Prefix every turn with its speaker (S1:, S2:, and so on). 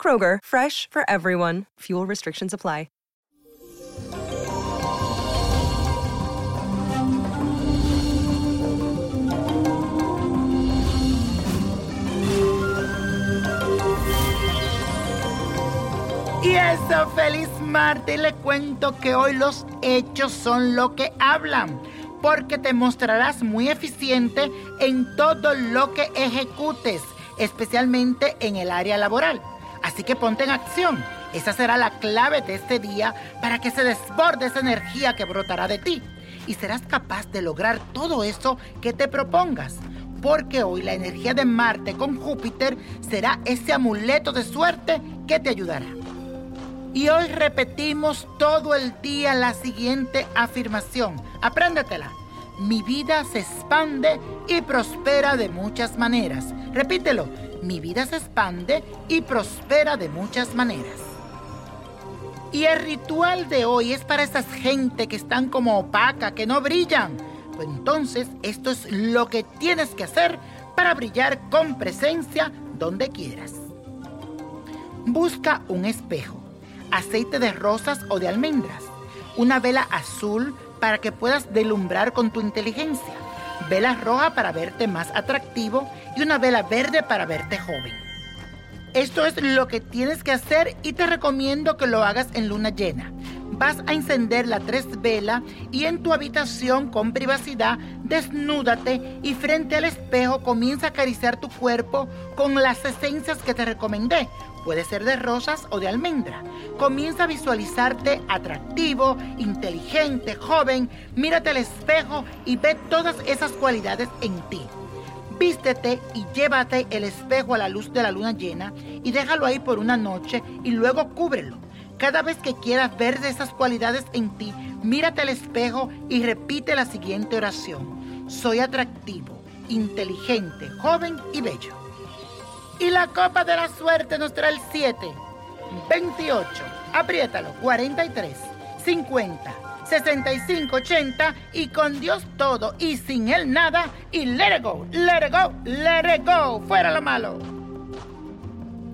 S1: Kroger, fresh for everyone. Fuel restrictions apply.
S2: Y eso, feliz martes. Le cuento que hoy los hechos son lo que hablan, porque te mostrarás muy eficiente en todo lo que ejecutes, especialmente en el área laboral. Así que ponte en acción. Esa será la clave de este día para que se desborde esa energía que brotará de ti. Y serás capaz de lograr todo eso que te propongas. Porque hoy la energía de Marte con Júpiter será ese amuleto de suerte que te ayudará. Y hoy repetimos todo el día la siguiente afirmación. Apréndetela. Mi vida se expande y prospera de muchas maneras. Repítelo. Mi vida se expande y prospera de muchas maneras. Y el ritual de hoy es para esas gente que están como opaca, que no brillan. Pues entonces esto es lo que tienes que hacer para brillar con presencia donde quieras. Busca un espejo, aceite de rosas o de almendras, una vela azul para que puedas delumbrar con tu inteligencia, vela roja para verte más atractivo y una vela verde para verte joven. Esto es lo que tienes que hacer y te recomiendo que lo hagas en luna llena. Vas a encender la tres vela y en tu habitación con privacidad desnúdate y frente al espejo comienza a acariciar tu cuerpo con las esencias que te recomendé. Puede ser de rosas o de almendra. Comienza a visualizarte atractivo, inteligente, joven. Mírate al espejo y ve todas esas cualidades en ti. Vístete y llévate el espejo a la luz de la luna llena y déjalo ahí por una noche y luego cúbrelo. Cada vez que quieras ver esas cualidades en ti, mírate al espejo y repite la siguiente oración. Soy atractivo, inteligente, joven y bello. Y la copa de la suerte nos trae el 7, 28, apriétalo, 43, 50, 65, 80 y con Dios todo y sin Él nada y let it go, let it go, let it go, fuera lo malo.